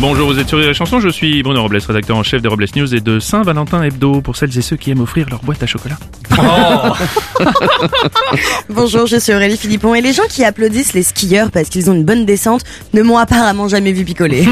Bonjour, vous êtes sur les chansons, je suis Bruno Robles, rédacteur en chef des Robles News et de Saint-Valentin Hebdo pour celles et ceux qui aiment offrir leur boîte à chocolat. Bonjour, je suis Aurélie Philippon et les gens qui applaudissent les skieurs parce qu'ils ont une bonne descente ne m'ont apparemment jamais vu picoler.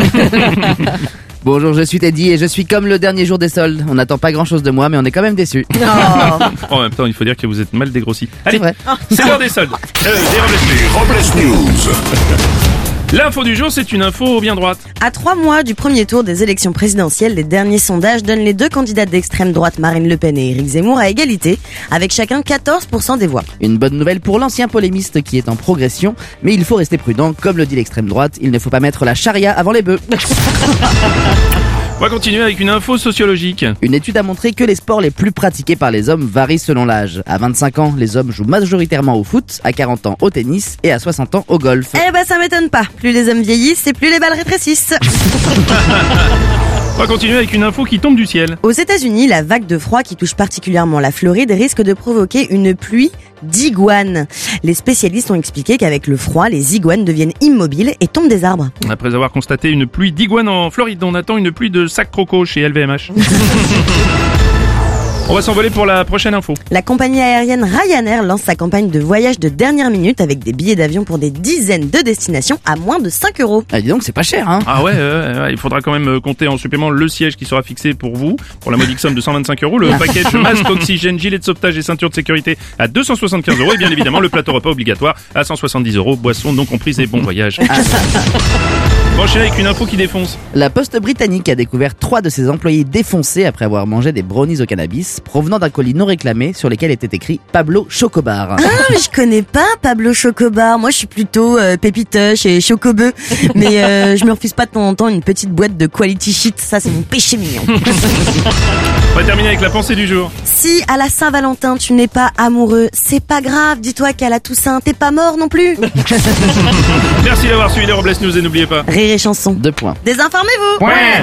Bonjour, je suis Teddy et je suis comme le dernier jour des soldes. On n'attend pas grand chose de moi, mais on est quand même déçus. Oh. En même temps, il faut dire que vous êtes mal dégrossi. Allez, vrai. c'est l'heure des soldes. Euh, des Robles News. L'info du jour, c'est une info bien droite. À trois mois du premier tour des élections présidentielles, les derniers sondages donnent les deux candidats d'extrême droite, Marine Le Pen et Éric Zemmour, à égalité, avec chacun 14% des voix. Une bonne nouvelle pour l'ancien polémiste qui est en progression, mais il faut rester prudent, comme le dit l'extrême droite, il ne faut pas mettre la charia avant les bœufs. On va continuer avec une info sociologique. Une étude a montré que les sports les plus pratiqués par les hommes varient selon l'âge. À 25 ans, les hommes jouent majoritairement au foot, à 40 ans au tennis et à 60 ans au golf. Eh ben ça m'étonne pas, plus les hommes vieillissent et plus les balles rétrécissent. On va continuer avec une info qui tombe du ciel. Aux États-Unis, la vague de froid qui touche particulièrement la Floride risque de provoquer une pluie d'iguanes. Les spécialistes ont expliqué qu'avec le froid, les iguanes deviennent immobiles et tombent des arbres. Après avoir constaté une pluie d'iguanes en Floride, on attend une pluie de sac croco chez LVMH. On va s'envoler pour la prochaine info. La compagnie aérienne Ryanair lance sa campagne de voyage de dernière minute avec des billets d'avion pour des dizaines de destinations à moins de 5 euros. Ah, dis donc, c'est pas cher, hein Ah ouais, ouais, ouais, il faudra quand même euh, compter en supplément le siège qui sera fixé pour vous, pour la modique somme de 125 euros, le package masque, oxygène, gilet de sauvetage et ceinture de sécurité à 275 euros, et bien évidemment le plateau repas obligatoire à 170 euros, boisson non comprise et bon voyage. On va enchaîner avec une info qui défonce. La poste britannique a découvert trois de ses employés défoncés après avoir mangé des brownies au cannabis provenant d'un colis non réclamé sur lesquels était écrit Pablo Chocobar. Ah, mais je connais pas Pablo Chocobar. Moi, je suis plutôt euh, pépitoche et chocobeux. Mais euh, je me refuse pas de temps en temps une petite boîte de quality shit. Ça, c'est mon péché mignon. On va terminer avec la pensée du jour. si à la Saint-Valentin, tu n'es pas amoureux, c'est pas grave. Dis-toi qu'à la Toussaint, t'es pas mort non plus. Merci d'avoir suivi les Robles News et n'oubliez pas. Rire et chanson. Deux points. Désinformez-vous. Ouais.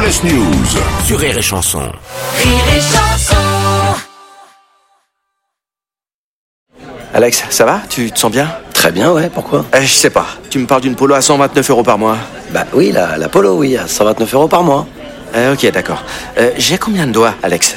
Les Robles News. Sur Rire et Chanson. Alex, ça va? Tu te sens bien? Très bien, ouais, pourquoi? Euh, Je sais pas. Tu me parles d'une polo à 129 euros par mois. Bah oui, la, la polo, oui, à 129 euros par mois. Euh, ok, d'accord. Euh, J'ai combien de doigts, Alex?